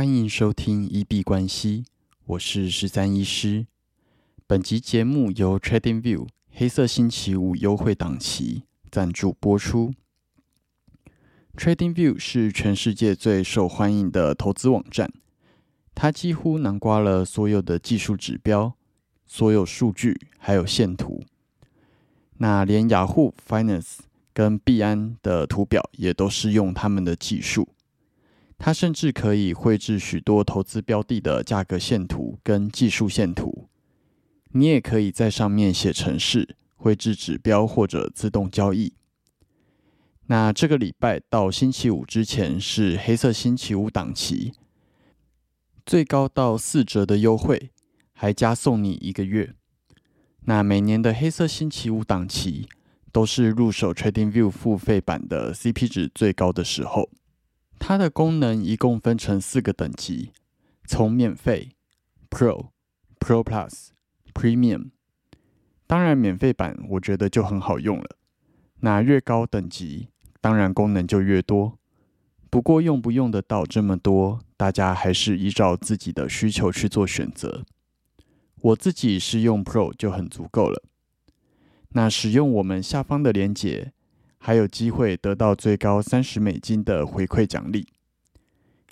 欢迎收听一币关系，我是十三医师。本集节目由 TradingView 黑色星期五优惠档期赞助播出。TradingView 是全世界最受欢迎的投资网站，它几乎囊括了所有的技术指标、所有数据，还有线图。那连雅虎 Finance 跟币安的图表也都是用他们的技术。它甚至可以绘制许多投资标的的价格线图跟技术线图。你也可以在上面写程式，绘制指标或者自动交易。那这个礼拜到星期五之前是黑色星期五档期，最高到四折的优惠，还加送你一个月。那每年的黑色星期五档期都是入手 TradingView 付费版的 CP 值最高的时候。它的功能一共分成四个等级，从免费、Pro、Pro Plus、Premium。当然，免费版我觉得就很好用了。那越高等级，当然功能就越多。不过用不用得到这么多，大家还是依照自己的需求去做选择。我自己是用 Pro 就很足够了。那使用我们下方的链接。还有机会得到最高三十美金的回馈奖励，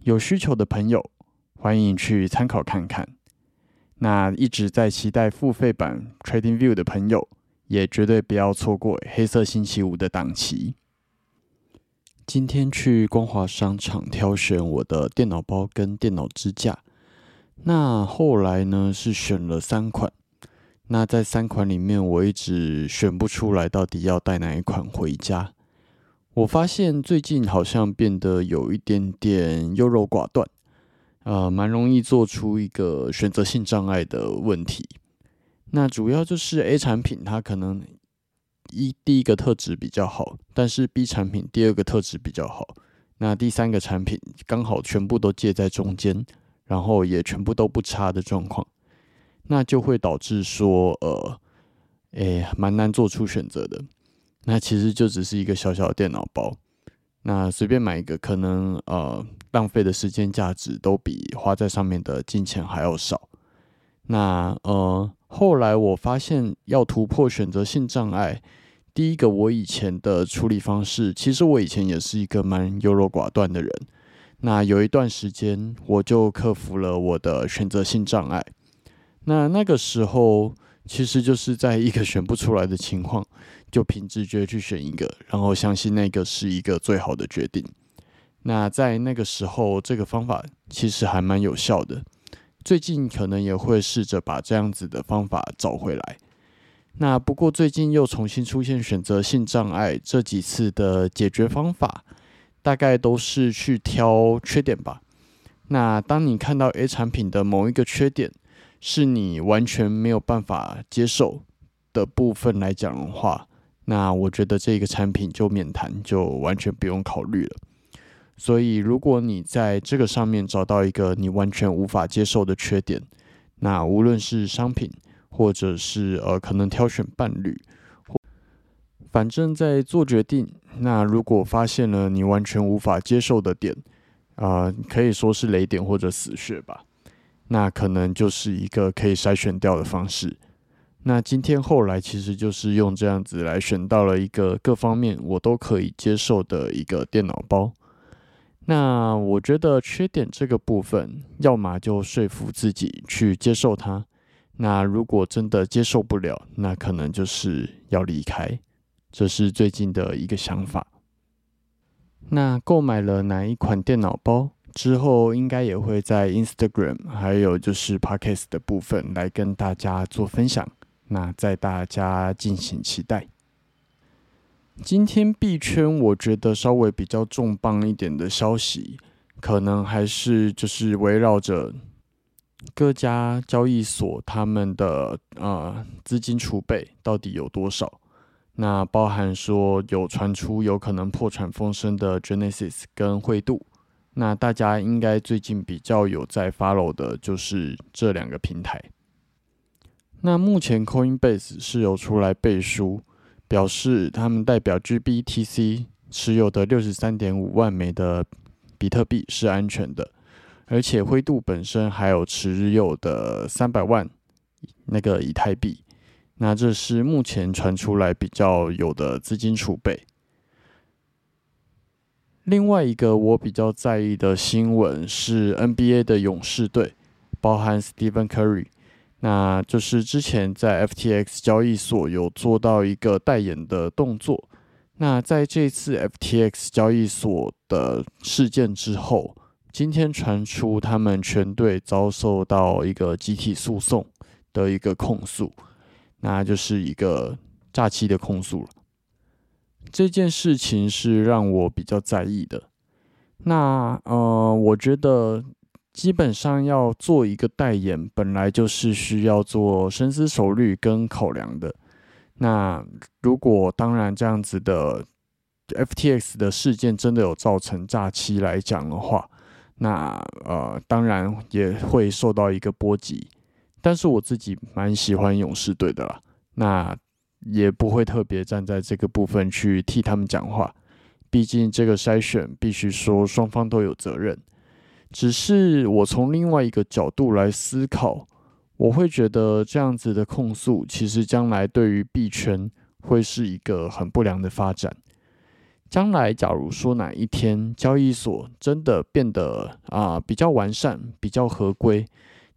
有需求的朋友欢迎去参考看看。那一直在期待付费版 Trading View 的朋友，也绝对不要错过黑色星期五的档期。今天去光华商场挑选我的电脑包跟电脑支架，那后来呢是选了三款。那在三款里面，我一直选不出来到底要带哪一款回家。我发现最近好像变得有一点点优柔寡断，呃，蛮容易做出一个选择性障碍的问题。那主要就是 A 产品它可能一第一个特质比较好，但是 B 产品第二个特质比较好，那第三个产品刚好全部都介在中间，然后也全部都不差的状况。那就会导致说，呃，诶，蛮难做出选择的。那其实就只是一个小小的电脑包，那随便买一个，可能呃浪费的时间价值都比花在上面的金钱还要少。那呃，后来我发现要突破选择性障碍，第一个我以前的处理方式，其实我以前也是一个蛮优柔寡断的人。那有一段时间，我就克服了我的选择性障碍。那那个时候，其实就是在一个选不出来的情况，就凭直觉去选一个，然后相信那个是一个最好的决定。那在那个时候，这个方法其实还蛮有效的。最近可能也会试着把这样子的方法找回来。那不过最近又重新出现选择性障碍，这几次的解决方法大概都是去挑缺点吧。那当你看到 A 产品的某一个缺点，是你完全没有办法接受的部分来讲的话，那我觉得这个产品就免谈，就完全不用考虑了。所以，如果你在这个上面找到一个你完全无法接受的缺点，那无论是商品，或者是呃可能挑选伴侣，反正在做决定，那如果发现了你完全无法接受的点，啊，可以说是雷点或者死穴吧。那可能就是一个可以筛选掉的方式。那今天后来其实就是用这样子来选到了一个各方面我都可以接受的一个电脑包。那我觉得缺点这个部分，要么就说服自己去接受它。那如果真的接受不了，那可能就是要离开。这是最近的一个想法。那购买了哪一款电脑包？之后应该也会在 Instagram 还有就是 Podcast 的部分来跟大家做分享，那在大家敬请期待。今天币圈我觉得稍微比较重磅一点的消息，可能还是就是围绕着各家交易所他们的呃资金储备到底有多少，那包含说有传出有可能破产风声的 Genesis 跟汇度。那大家应该最近比较有在 follow 的就是这两个平台。那目前 Coinbase 是有出来背书，表示他们代表 GBTC 持有的六十三点五万枚的比特币是安全的。而且灰度本身还有持有的三百万那个以太币，那这是目前传出来比较有的资金储备。另外一个我比较在意的新闻是 NBA 的勇士队，包含 Stephen Curry，那就是之前在 FTX 交易所有做到一个代言的动作。那在这次 FTX 交易所的事件之后，今天传出他们全队遭受到一个集体诉讼的一个控诉，那就是一个诈欺的控诉了。这件事情是让我比较在意的。那呃，我觉得基本上要做一个代言，本来就是需要做深思熟虑跟考量的。那如果当然这样子的 FTX 的事件真的有造成诈欺来讲的话，那呃，当然也会受到一个波及。但是我自己蛮喜欢勇士队的啦。那。也不会特别站在这个部分去替他们讲话，毕竟这个筛选必须说双方都有责任。只是我从另外一个角度来思考，我会觉得这样子的控诉，其实将来对于币圈会是一个很不良的发展。将来假如说哪一天交易所真的变得啊比较完善、比较合规，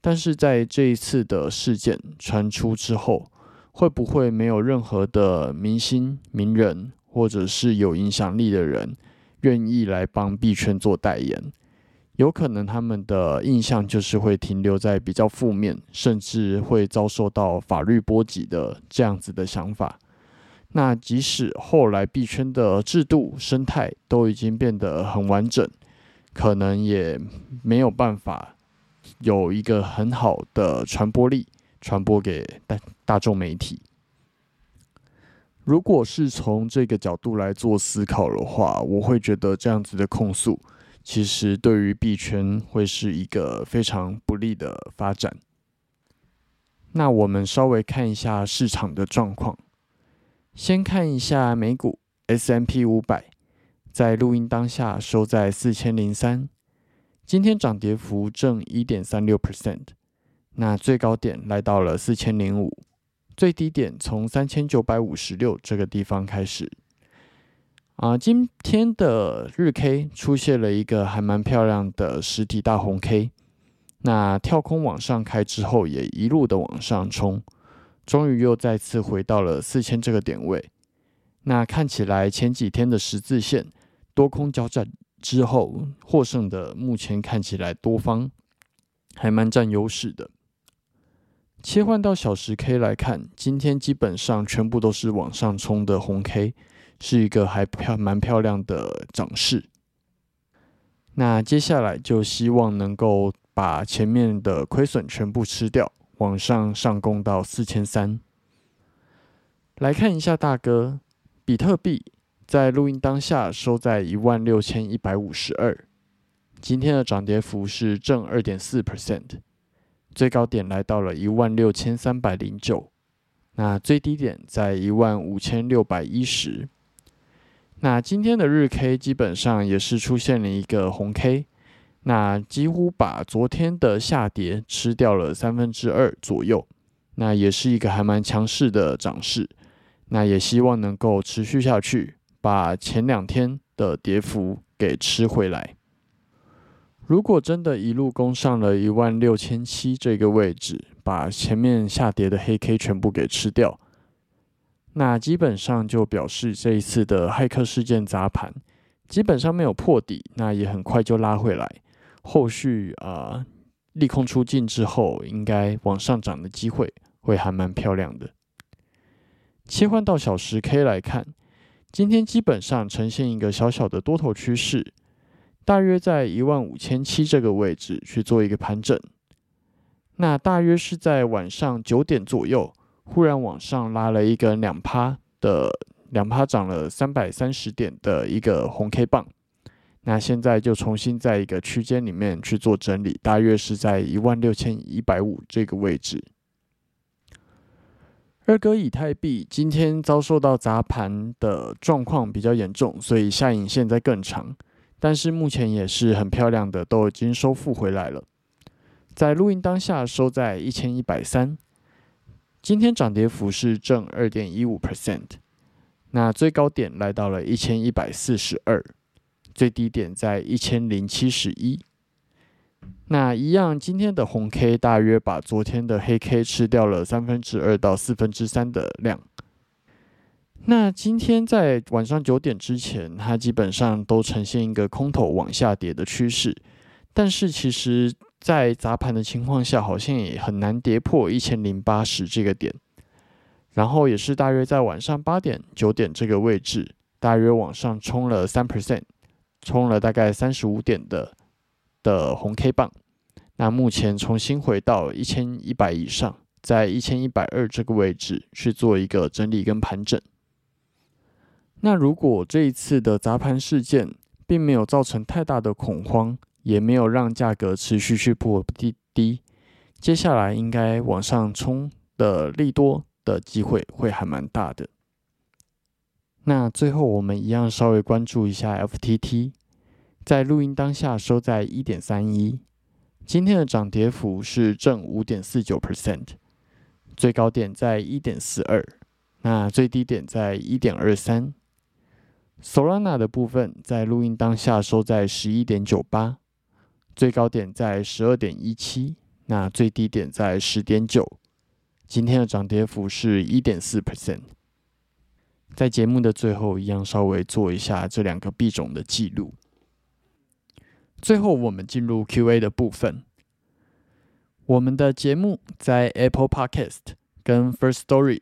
但是在这一次的事件传出之后，会不会没有任何的明星、名人，或者是有影响力的人愿意来帮币圈做代言？有可能他们的印象就是会停留在比较负面，甚至会遭受到法律波及的这样子的想法。那即使后来币圈的制度生态都已经变得很完整，可能也没有办法有一个很好的传播力。传播给大大众媒体。如果是从这个角度来做思考的话，我会觉得这样子的控诉，其实对于币圈会是一个非常不利的发展。那我们稍微看一下市场的状况，先看一下美股 S M P 五百，在录音当下收在四千零三，今天涨跌幅正一点三六 percent。那最高点来到了四千零五，最低点从三千九百五十六这个地方开始。啊，今天的日 K 出现了一个还蛮漂亮的实体大红 K，那跳空往上开之后，也一路的往上冲，终于又再次回到了四千这个点位。那看起来前几天的十字线多空交战之后，获胜的目前看起来多方还蛮占优势的。切换到小时 K 来看，今天基本上全部都是往上冲的红 K，是一个还漂蛮漂亮的涨势。那接下来就希望能够把前面的亏损全部吃掉，往上上攻到四千三。来看一下大哥，比特币在录音当下收在一万六千一百五十二，今天的涨跌幅是正二点四 percent。最高点来到了一万六千三百零九，那最低点在一万五千六百一十。那今天的日 K 基本上也是出现了一个红 K，那几乎把昨天的下跌吃掉了三分之二左右，那也是一个还蛮强势的涨势。那也希望能够持续下去，把前两天的跌幅给吃回来。如果真的一路攻上了一万六千七这个位置，把前面下跌的黑 K 全部给吃掉，那基本上就表示这一次的骇客事件砸盘，基本上没有破底，那也很快就拉回来。后续啊，利空出尽之后，应该往上涨的机会会还蛮漂亮的。切换到小时 K 来看，今天基本上呈现一个小小的多头趋势。大约在一万五千七这个位置去做一个盘整，那大约是在晚上九点左右，忽然往上拉了一根两趴的两趴涨了三百三十点的一个红 K 棒，那现在就重新在一个区间里面去做整理，大约是在一万六千一百五这个位置。二哥以太币今天遭受到砸盘的状况比较严重，所以下影线在更长。但是目前也是很漂亮的，都已经收复回来了。在录音当下收在一千一百三，今天涨跌幅是正二点一五 percent，那最高点来到了一千一百四十二，最低点在一千零七十一。那一样，今天的红 K 大约把昨天的黑 K 吃掉了三分之二到四分之三的量。那今天在晚上九点之前，它基本上都呈现一个空头往下跌的趋势，但是其实。在砸盘的情况下，好像也很难跌破一千零八十这个点，然后也是大约在晚上八点、九点这个位置，大约往上冲了三 percent，冲了大概三十五点的的红 K 棒。那目前重新回到一千一百以上，在一千一百二这个位置去做一个整理跟盘整。那如果这一次的砸盘事件并没有造成太大的恐慌，也没有让价格持续去破低低，接下来应该往上冲的利多的机会会还蛮大的。那最后我们一样稍微关注一下 FTT，在录音当下收在一点三一，今天的涨跌幅是正五点四九 percent，最高点在一点四二，那最低点在一点二三。Solana 的部分在录音当下收在十一点九八。最高点在十二点一七，那最低点在十点九。今天的涨跌幅是一点四 percent。在节目的最后，一样稍微做一下这两个币种的记录。最后，我们进入 Q&A 的部分。我们的节目在 Apple Podcast 跟 First Story